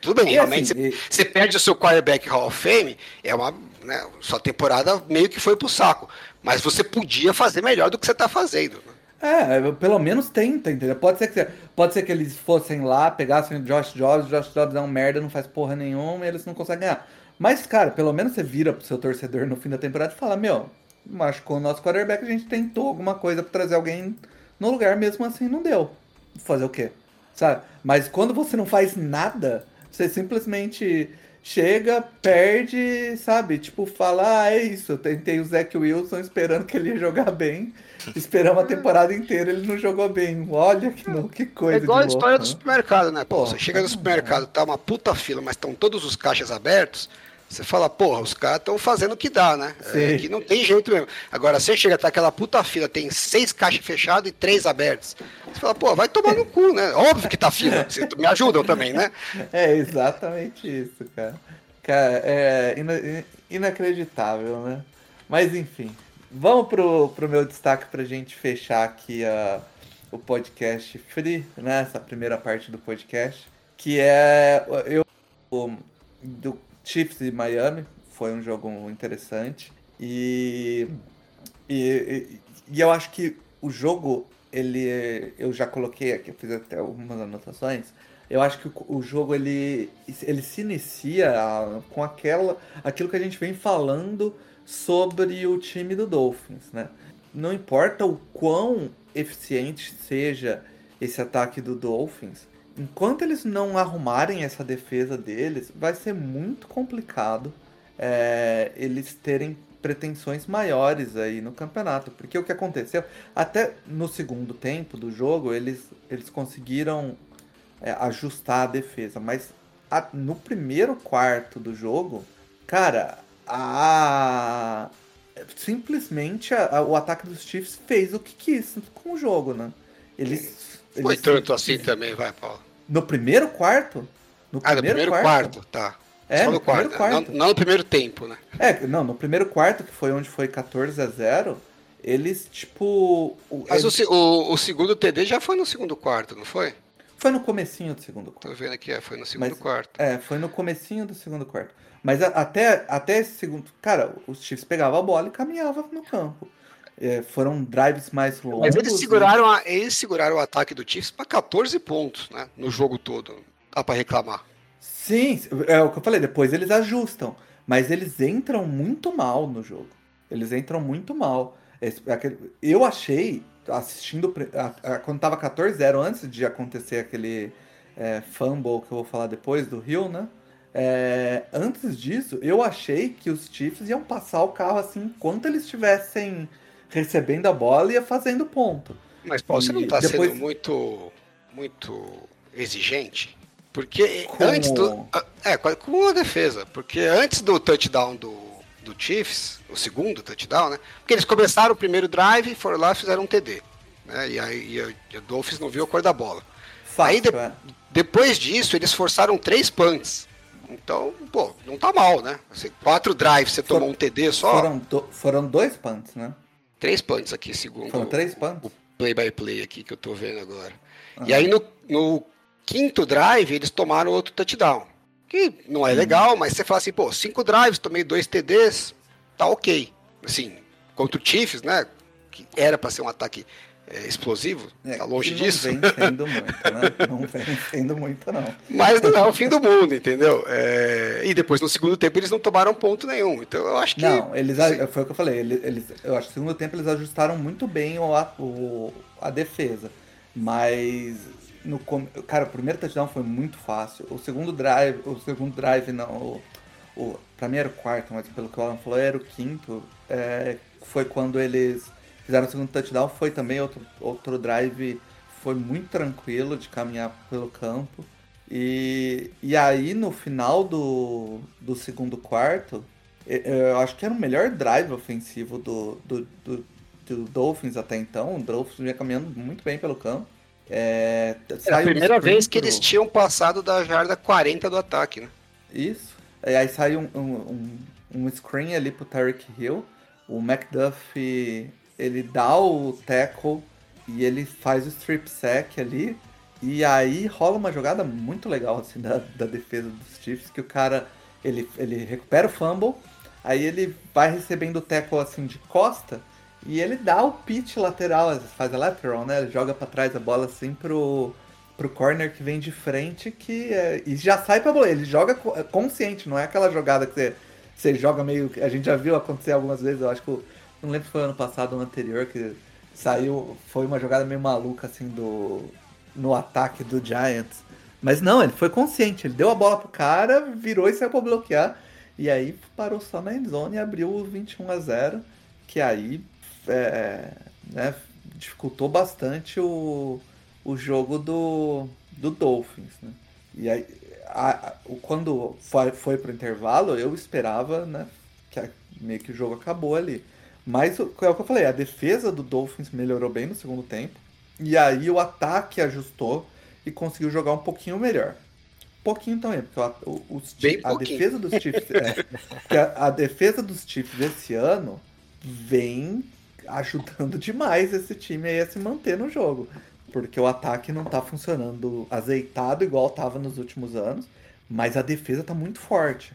Tudo bem, e realmente assim, você, e... perde o seu quarterback Hall of Fame, é uma. Né, sua temporada meio que foi pro saco. Mas você podia fazer melhor do que você está fazendo. Né? É, pelo menos tenta, entendeu? Pode ser que, pode ser que eles fossem lá, pegassem o Josh Jobs, o Josh Jobs é um merda, não faz porra nenhuma e eles não conseguem ganhar. Mas, cara, pelo menos você vira pro seu torcedor no fim da temporada e fala, meu, machucou o nosso quarterback, a gente tentou alguma coisa pra trazer alguém no lugar, mesmo assim não deu. Fazer o quê? Sabe? Mas quando você não faz nada, você simplesmente chega, perde, sabe? Tipo, fala, ah, é isso, eu tentei o Zach Wilson esperando que ele ia jogar bem. Esperamos a temporada inteira, ele não jogou bem. Olha que, não, que coisa É igual a história louco, do né? supermercado, né? Pô, você chega no supermercado, tá uma puta fila, mas estão todos os caixas abertos. Você fala, porra, os caras estão fazendo o que dá, né? Sim. É, que não tem jeito mesmo. Agora, você chega, tá aquela puta fila, tem seis caixas fechadas e três abertas. Você fala, pô, vai tomar no cu, né? Óbvio que tá fila. Vocês me ajudam também, né? É exatamente isso, cara. Cara, é ina- inacreditável, né? Mas enfim, vamos pro, pro meu destaque pra gente fechar aqui a, o podcast free, né? Essa primeira parte do podcast. Que é eu do Chiefs e Miami. Foi um jogo interessante. E, e, e eu acho que o jogo, ele. Eu já coloquei aqui, eu fiz até algumas anotações. Eu acho que o, o jogo ele, ele se inicia com aquela, aquilo que a gente vem falando sobre o time do Dolphins, né? Não importa o quão eficiente seja esse ataque do Dolphins, enquanto eles não arrumarem essa defesa deles, vai ser muito complicado é, eles terem pretensões maiores aí no campeonato. Porque o que aconteceu, até no segundo tempo do jogo, eles, eles conseguiram é, ajustar a defesa, mas a- no primeiro quarto do jogo, cara, a simplesmente a- a- o ataque dos Chiefs fez o que quis com o jogo, né? Eles, Foi eles- tanto assim também, vai, Paulo. No primeiro quarto? No Ah, no primeiro quarto, tá. É, Só no primeiro quarto. Não, não no primeiro tempo, né? É, não, no primeiro quarto, que foi onde foi 14 a 0, eles, tipo... o- Mas eles- o, o segundo TD já foi no segundo quarto, não foi? Foi no comecinho do segundo quarto. Tô vendo aqui, é, foi no segundo Mas- quarto. É, foi no comecinho do segundo quarto. Mas a- até, até esse segundo... Cara, os Chiefs pegavam a bola e caminhavam no campo. É, foram drives mais longos. Mas eles seguraram, a- eles seguraram o ataque do Chiefs para 14 pontos, né? No jogo todo. Dá para reclamar. Sim, é o que eu falei, depois eles ajustam. Mas eles entram muito mal no jogo. Eles entram muito mal. Eu achei, assistindo a- a- quando tava 14-0, antes de acontecer aquele é, fumble que eu vou falar depois do Rio, né? É, antes disso, eu achei que os Chiefs iam passar o carro assim enquanto eles estivessem recebendo a bola e ia fazendo ponto. Mas, Paulo, você não E tá depois- sendo muito, muito exigente? Porque Com antes do. É, com a defesa. Porque antes do touchdown do, do Chiefs, o segundo touchdown, né? Porque eles começaram o primeiro drive, foram lá e fizeram um TD. Né? E aí a- o Dolphins não viu a cor da bola. Aí de- é. Depois disso, eles forçaram três punts. Então, pô, não tá mal, né? Assim, quatro drives, você tomou um TD só. Foram, do- foram dois punts, né? Três punts aqui, segundo Foram três punts? o play-by-play aqui que eu tô vendo agora. Ah. E aí no, no quinto drive, eles tomaram outro touchdown. Que não é legal, mas você fala assim, pô, cinco drives, tomei dois TDs, tá ok. Assim, contra o Chiefs, né? Que era pra ser um ataque é, explosivo, É, tá longe disso. Não vem sendo muito, né? Não vem sendo muito, não. Mas não é o fim do mundo, entendeu? É, E depois no segundo tempo eles não tomaram ponto nenhum. Então eu acho que. Não, eles, Sim. foi o que eu falei. Eles, eles- eu acho que no segundo tempo eles ajustaram muito bem o, a, o- a defesa. Mas no cara, o primeiro touchdown foi muito fácil. O segundo drive, o segundo drive não, o, o mim era o quarto, mas pelo que o Alan falou era o quinto. é, foi quando eles fizeram o segundo touchdown, foi também outro outro drive foi muito tranquilo de caminhar pelo campo. E, e aí no final do, do segundo quarto, eu acho que era o melhor drive ofensivo do, do, do, do Dolphins até então. O Dolphins vinha caminhando muito bem pelo campo. É, Era a um primeira sprint vez que eles tinham passado da jarda 40 do ataque, né? Isso. E aí saiu um, um, um, um screen ali pro Tyreek Hill. O McDuff, ele dá o tackle e ele faz o strip sack ali. E aí rola uma jogada muito legal assim da, da defesa dos Chiefs, que o cara ele, ele recupera o fumble, aí ele vai recebendo o tackle assim de costa e ele dá o pitch lateral, faz a lateral, né? Ele joga pra trás a bola assim pro pro corner que vem de frente que é, e já sai pra bola. Ele joga é consciente, não é aquela jogada que você, você joga meio. A gente já viu acontecer algumas vezes, eu acho que não lembro se foi ano passado ou anterior, que saiu, foi uma jogada meio maluca assim do no ataque do Giants. Mas não, ele foi consciente, ele deu a bola pro cara, virou e saiu pra bloquear. E aí parou só na endzone e abriu o 21 a 0 que aí é, né, dificultou bastante o, o jogo do, do Dolphins. Né? E aí, a, a, quando foi, foi pro intervalo, eu esperava né, que a, meio que o jogo acabou ali. Mas é o que eu falei, a defesa do Dolphins melhorou bem no segundo tempo. E aí o ataque ajustou e conseguiu jogar um pouquinho melhor. Pouquinho também, porque o, os, a defesa dos Chiefs. é, a, a, defesa dos Chiefs esse ano vem ajudando demais esse time aí a se manter no jogo. Porque o ataque não tá funcionando azeitado igual tava nos últimos anos, mas a defesa tá muito forte.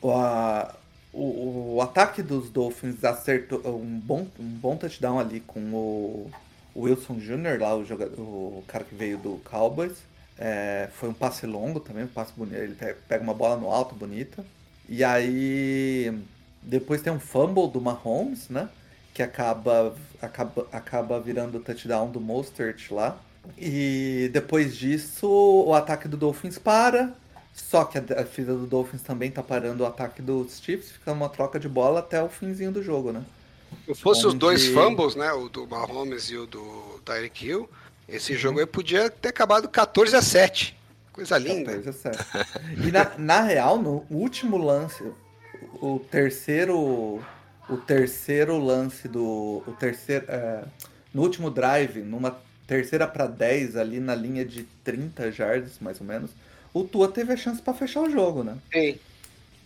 O, a, o, o, ataque dos Dolphins acertou um bom, um bom touchdown ali com o Wilson Jr., lá, o, jogador, o cara que veio do Cowboys. É, foi um passe longo também, um passe bonito. Ele pega uma bola no alto, bonita. E aí depois tem um fumble do Mahomes, né? Que acaba, acaba, acaba virando o touchdown do Mostert lá. E depois disso, o ataque do Dolphins para. Só que a defesa do Dolphins também tá parando o ataque dos Chiefs. Fica uma troca de bola até o finzinho do jogo, né? Se fosse Onde... os dois fumbles, né? O do Mahomes e o do Tyreek Hill, esse uhum. jogo aí podia ter acabado 14 a 7. Coisa linda. 14 a 7. E na, na real, no último lance, o terceiro o terceiro lance do o terceiro é, no último drive, numa terceira para 10 ali na linha de 30 jardas mais ou menos, o Tua teve a chance para fechar o jogo, né? Sim.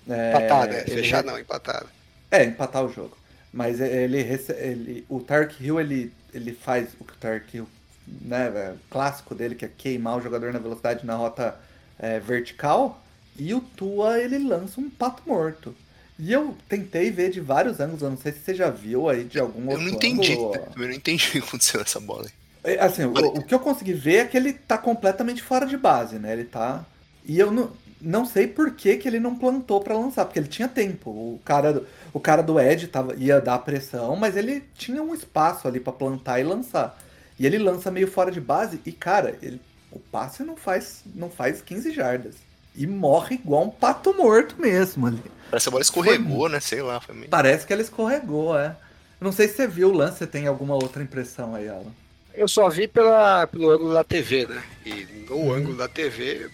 É, empatada, é, fechar não, empatada. É, empatar o jogo. Mas ele, ele o Tark Hill ele, ele faz o que o Tark Hill, né, é, clássico dele que é queimar o jogador na velocidade na rota é, vertical, e o Tua ele lança um pato morto. E eu tentei ver de vários ângulos, eu não sei se você já viu aí de algum outro Eu não entendi, ângulo. eu não entendi o que aconteceu nessa bola. É, assim, o, o, que eu consegui ver é que ele tá completamente fora de base, né? Ele tá. E eu não, não sei por que, que ele não plantou para lançar, porque ele tinha tempo. O cara, do, o cara do Ed tava, ia dar pressão, mas ele tinha um espaço ali para plantar e lançar. E ele lança meio fora de base e, cara, ele, o passe não faz, não faz 15 jardas. E morre igual um pato morto mesmo ali. Parece que a bola escorregou, foi... né? Sei lá. Meio... Parece que ela escorregou, é. Não sei se você viu o lance, você tem alguma outra impressão aí, Alan? Eu só vi pela, pelo ângulo da TV, né? E no uhum. ângulo da TV,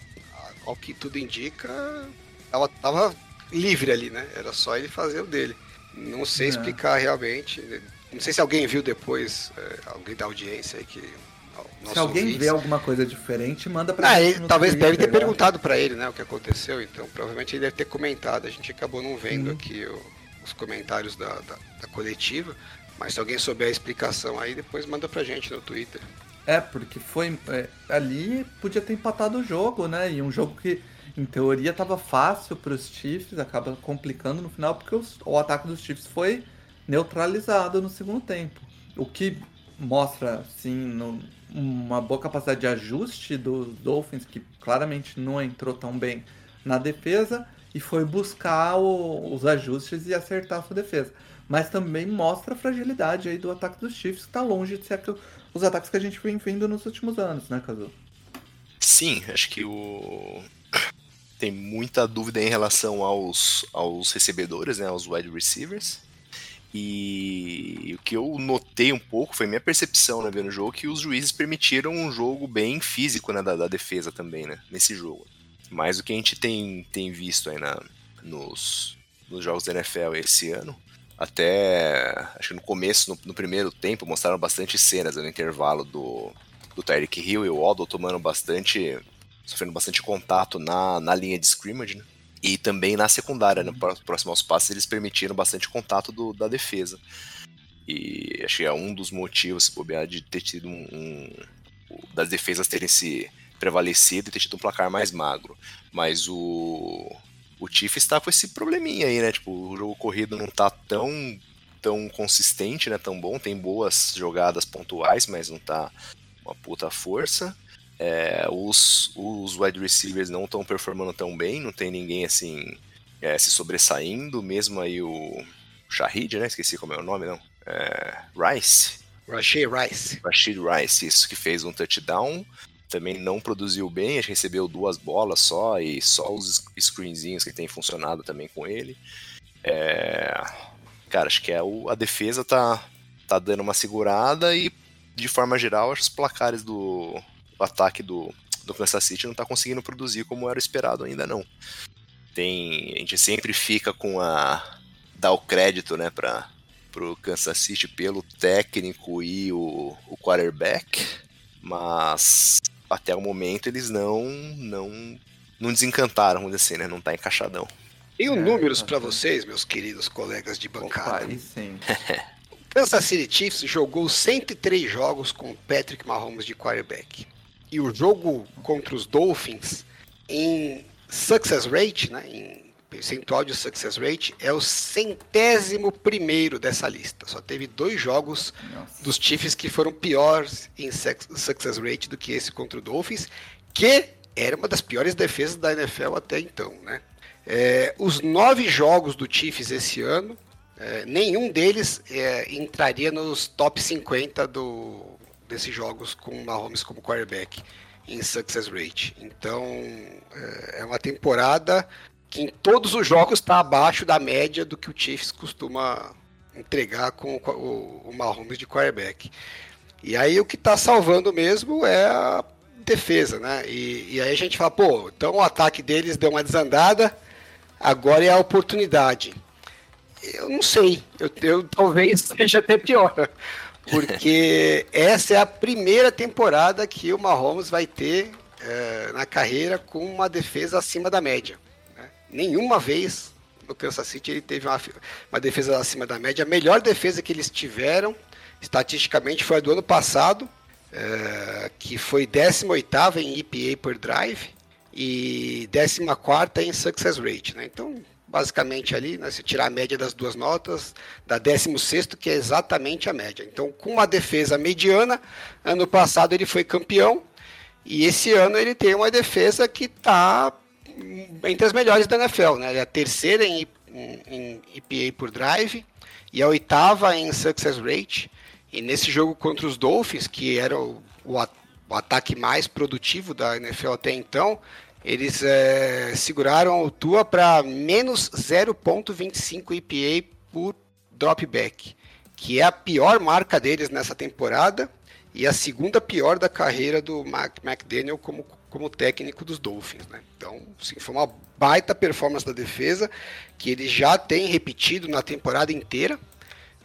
ao que tudo indica, ela tava livre ali, né? Era só ele fazer o dele. Não sei é. explicar realmente. Não sei se alguém viu depois, é, alguém da audiência aí que se alguém vê alguma coisa diferente, manda pra ah, gente. Ele, talvez Twitter, deve ter perguntado para ele, né, o que aconteceu, então provavelmente ele deve ter comentado. A gente acabou não vendo aqui o, os comentários da, da, da, coletiva, mas se alguém souber a explicação aí, depois manda pra gente no Twitter. É, porque foi. É, ali podia ter empatado o jogo, né? E um jogo que, em teoria, tava fácil pros Chiefs, acaba complicando no final, porque os, o ataque dos Chiefs foi neutralizado no segundo tempo. O que mostra, sim, no, uma boa capacidade de ajuste dos Dolphins, que claramente não entrou tão bem na defesa, e foi buscar o, os ajustes e acertar a sua defesa. Mas também mostra a fragilidade aí do ataque dos Chiefs, que está longe de ser os ataques que a gente vem vendo nos últimos anos, né, Cazu? Sim, acho que o tem muita dúvida em relação aos, aos recebedores, né, aos wide receivers. E o que eu notei um pouco foi minha percepção, né, vendo o jogo, que os juízes permitiram um jogo bem físico, né, da, da defesa também, né, nesse jogo. Mais do que a gente tem, tem visto aí na, nos, nos jogos da NFL esse ano. Até, acho que no começo, no, no primeiro tempo, mostraram bastante cenas né, no intervalo do, do Tyreek Hill e o Odell tomando bastante, sofrendo bastante contato na, na linha de scrimmage, né? E também na secundária, né, próximo aos passes, eles permitiram bastante contato do, da defesa. E acho que é um dos motivos, se bobear, de ter tido um, um, das defesas terem se prevalecido e ter tido um placar mais magro. Mas o, o Chiefs está com esse probleminha aí, né? Tipo, o jogo corrido não tá tão, tão consistente, né? Tão bom. Tem boas jogadas pontuais, mas não tá uma puta força. É, os, os wide receivers não estão performando tão bem, não tem ninguém assim é, se sobressaindo, mesmo aí o Shahid, né? Esqueci como é o nome, não. É, Rice. Rashid Rice. Rashid Rice, isso, que fez um touchdown. Também não produziu bem, acho que recebeu duas bolas só e só os screenzinhos que tem funcionado também com ele. É... Cara, acho que é o... a defesa tá, tá dando uma segurada e, de forma geral, os placares do ataque do, do Kansas City não tá conseguindo produzir como era esperado ainda não. Tem, a gente sempre fica com a dar o crédito, né, para pro Kansas City pelo técnico e o, o quarterback, mas até o momento eles não não não desencantaram, vamos dizer assim, né? Não tá encaixadão. Tenho É, números para certo. vocês, meus queridos colegas de Opa, bancada. aí sim. Kansas City Chiefs jogou 103 jogos com Patrick Mahomes de quarterback. E o jogo contra os Dolphins em success rate, né, em percentual de success rate, é o centésimo primeiro dessa lista. Só teve dois jogos Nossa. dos Chiefs que foram piores em success rate do que esse contra o Dolphins, que era uma das piores defesas da NFL até então, né? É, os nove jogos do Chiefs esse ano, é, nenhum deles é, entraria nos top 50 do, desses jogos com o Mahomes como quarterback em success rate. Então, é, é uma temporada que em todos os jogos está abaixo da média do que o Chiefs costuma entregar com o, o, Mahomes de quarterback. E aí o que está salvando mesmo é a defesa, né? E, e aí a gente fala, pô, então o ataque deles deu uma desandada, agora é a oportunidade. Eu não sei, eu, eu talvez seja até pior, porque essa é a primeira temporada que o Mahomes vai ter eh, na carreira com uma defesa acima da média. né? Nenhuma vez no Kansas City ele teve uma, uma defesa acima da média. A melhor defesa que eles tiveram, estatisticamente, foi a do ano passado, eh, que foi 18ª em EPA per drive e 14ª em success rate. Né? Então, basicamente ali, né, se tirar a média das duas notas, dá 16º, que é exatamente a média. Então, com uma defesa mediana, ano passado ele foi campeão, e esse ano ele tem uma defesa que está entre as melhores da NFL, né? Ele é a terceira em, em, em EPA por drive e a oitava em success rate. E nesse jogo contra os Dolphins, que era o, o, o ataque mais produtivo da NFL até então, eles eh, seguraram o Tua para menos 0.25 EPA por dropback, que é a pior marca deles nessa temporada e a segunda pior da carreira do Mac, McDaniel como, como técnico dos Dolphins. Né? Então, sim, foi uma baita performance da defesa que ele já tem repetido na temporada inteira.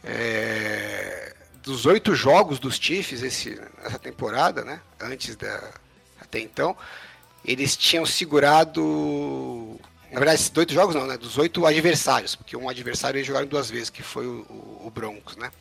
É, dos oito jogos dos Chiefs esse, essa temporada, né? antes da até então, eles tinham segurado. Na verdade, esses oito jogos não, né? Dos oito adversários, porque um adversário eles jogaram duas vezes, que foi o, o- Broncos, né?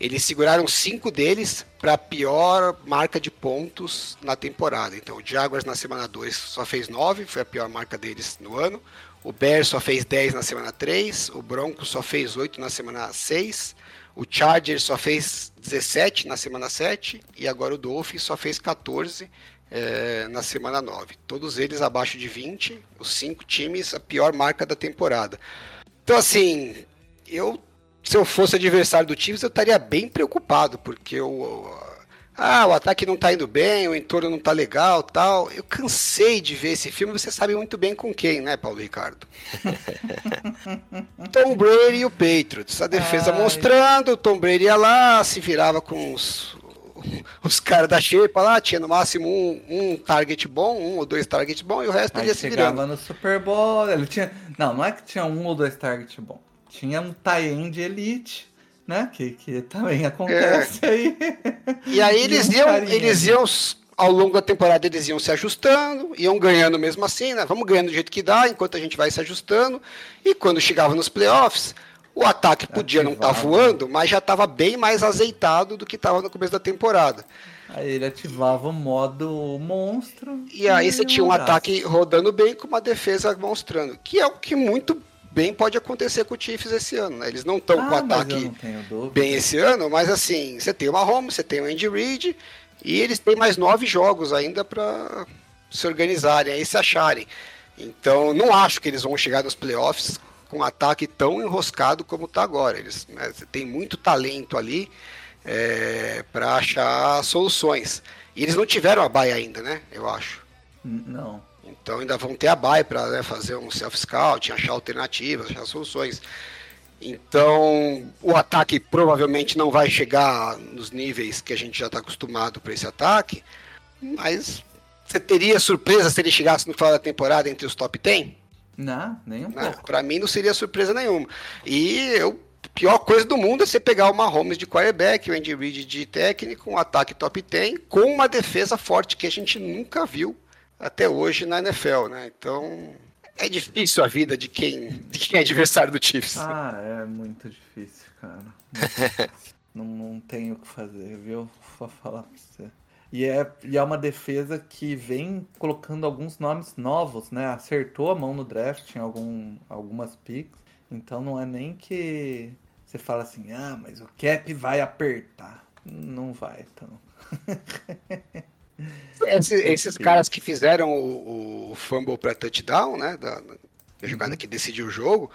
Eles seguraram cinco deles para a pior marca de pontos na temporada. Então, o Jaguars na semana 2 só fez 9, foi a pior marca deles no ano. O Bears só fez 10 na semana 3, o Broncos só fez 8 na semana 6, o Chargers só fez 17 na semana 7 e agora o Dolphins só fez 14 eh, na semana 9. Todos eles abaixo de 20, os cinco times a pior marca da temporada. Então assim, eu se eu fosse adversário do Chiefs, eu estaria bem preocupado, porque o, ah, o ataque não tá indo bem, o entorno não tá legal, tal. Eu cansei de ver esse filme, você sabe muito bem com quem, né, Paulo Ricardo? Tom Brady e o Patriots, a defesa Ai. mostrando, o Tom Brady ia lá, se virava com os os caras da xepa lá, tinha no máximo um, um target bom, um ou dois targets bom, e o resto ele Aí ia se virando. chegava no Super Bowl, ele tinha. Não, não é que tinha um ou dois targets bom. Tinha um tie-end elite, né? Que, que também acontece aí. E aí eles um iam, carinha eles iam, ao longo da temporada, eles iam se ajustando, iam ganhando mesmo assim, né? Vamos ganhando do jeito que dá, enquanto a gente vai se ajustando. E quando chegava nos playoffs, o ataque podia não estar Ativava. voando, mas já estava bem mais azeitado do que estava no começo da temporada. Aí ele ativava o modo monstro. E aí você tinha um ataque rodando bem com uma defesa mostrando. Que é o que muito bem pode acontecer com o Chiefs esse ano, né? Eles não estão com o Ah, mas eu ataque bem esse ano, mas assim, você tem o Mahomes, você tem o Andy Reid e eles têm mais nove jogos ainda para se organizarem, aí se acharem. Então, não acho que eles vão chegar nos playoffs com um ataque tão enroscado como está agora. Eles né, tem muito talento ali é, para achar soluções. E eles não tiveram a baia ainda, né? Eu acho. Não. Então ainda vão ter a BAE para fazer um self-scout, achar alternativas, achar soluções. Então o ataque provavelmente não vai chegar nos níveis que a gente já está acostumado para esse ataque, mas você teria surpresa se ele chegasse no final da temporada entre os top 10? Não, nem um pouco. Para mim não seria surpresa nenhuma. E eu, pior coisa do mundo é você pegar o Mahomes de quarterback, o Andy Reid de técnico, um ataque top 10, com uma defesa forte que a gente nunca viu até hoje na NFL, né? Então é difícil a vida de quem, de quem é adversário do Chiefs. Ah, é muito difícil, cara. Não, não tenho o que fazer, viu? Vou falar pra você. E é, e é uma defesa que vem colocando alguns nomes novos, né? Acertou a mão no draft em algum, algumas picks. Então não é nem que você fala assim, ah, mas o cap vai apertar. Não vai, então. Esse- esses caras que fizeram o, o fumble para touchdown, né? Da, da jogada que decidiu o jogo,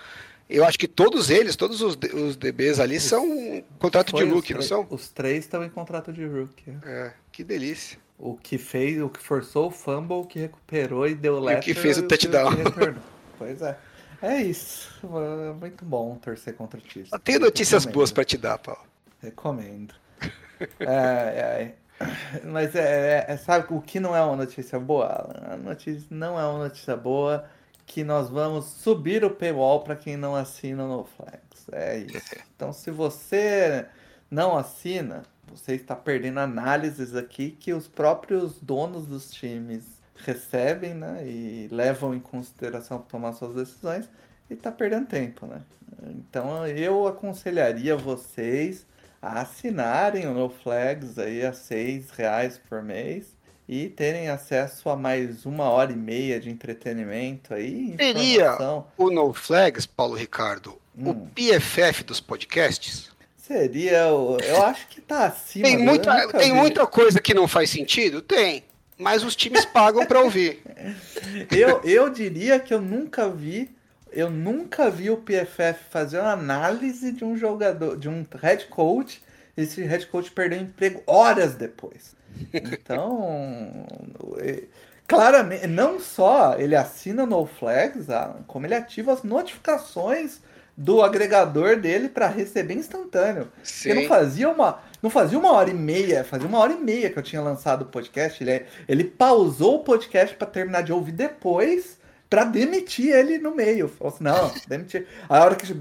eu acho que todos eles, todos os, os DBs ali são contrato Foi de rookie, não são? Os três estão em contrato de rookie. É, que delícia. O que fez, o que forçou o fumble, o que recuperou e deu letra. que fez o e touchdown. retornou. pois é. É isso. É muito bom torcer contra o Chiefs. Só tenho notícias Recomendo. boas para te dar, Paulo. Recomendo. É, é, é. Mas é, é- é- sabe o que não é uma notícia boa? A notícia não é uma notícia boa que nós vamos subir o paywall para quem não assina no Flex. É isso. Então, se você não assina, você está perdendo análises aqui que os próprios donos dos times recebem, né? E levam em consideração para tomar suas decisões e está perdendo tempo, né? Então, eu aconselharia vocês a assinarem o No Flags aí a seis reais por mês e terem acesso a mais uma hora e meia de entretenimento aí, Seria o No Flags, Paulo Ricardo, o Hum. PFF dos podcasts? Seria, o- eu acho que tá acima. Tem, eu muita, tem vi. muita coisa que não faz sentido? Tem. Mas os times pagam para ouvir. Eu, eu diria que eu nunca vi, eu nunca vi o PFF fazer uma análise de um jogador, de um head coach, e esse head coach perder o emprego horas depois. Então, é- claramente, não só ele assina no Flags, como ele ativa as notificações do agregador dele para receber instantâneo. Porque não Sim. fazia uma, não fazia uma hora e meia, fazia uma hora e meia que eu tinha lançado o podcast. Ele, ele pausou o podcast para terminar de ouvir depois, para demitir ele no meio. Falou assim, não, demitir. A hora que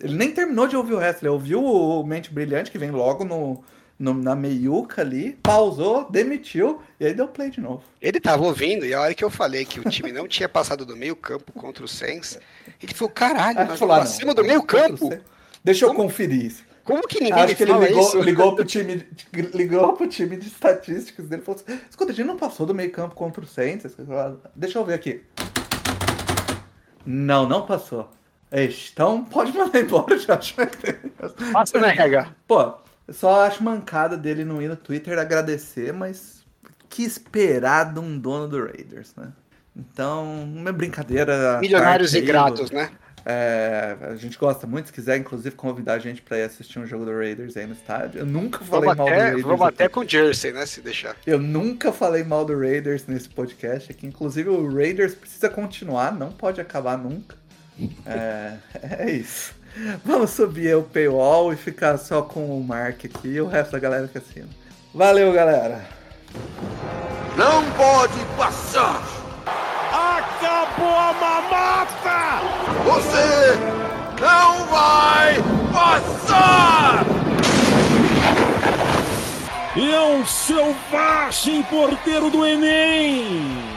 ele nem terminou de ouvir o resto, ele ouviu o Mente Brilhante que vem logo no, no- na meiuca ali, pausou, demitiu e aí deu play de novo. Ele tava ouvindo e a hora que eu falei que o time não tinha passado do meio campo contra o Saints, ele falou, caralho, nós falou, vamos ah, acima do meio campo? Deixa eu Como? conferir isso. Como que ninguém Acho que ele ligou, isso? ligou pro time, ligou pro time de estatísticas dele e falou assim: escuta, a gente não passou do meio campo contra o Saints. Deixa eu ver aqui. Não, não passou. Então pode mandar embora, já. Passa na RH. Pô, eu só acho mancada dele não ir no Twitter agradecer, mas que esperar de um dono do Raiders, né? Então, uma brincadeira. Milionários aí, ingratos, né? é, a gente gosta muito, se quiser, inclusive, convidar a gente pra ir assistir um jogo do Raiders aí no estádio. Eu nunca falei Vamos mal do até, Raiders. vamos aqui. até com o Jersey, né? Se deixar. Eu nunca falei mal do Raiders nesse podcast aqui. Inclusive, o Raiders precisa continuar, não pode acabar nunca. É, é isso. Vamos subir o paywall e ficar só com o Mark aqui e o resto da galera que assina. Valeu, galera! Não pode passar! Acabou a mamata! Você não vai passar! E é um selvagem porteiro do Enem!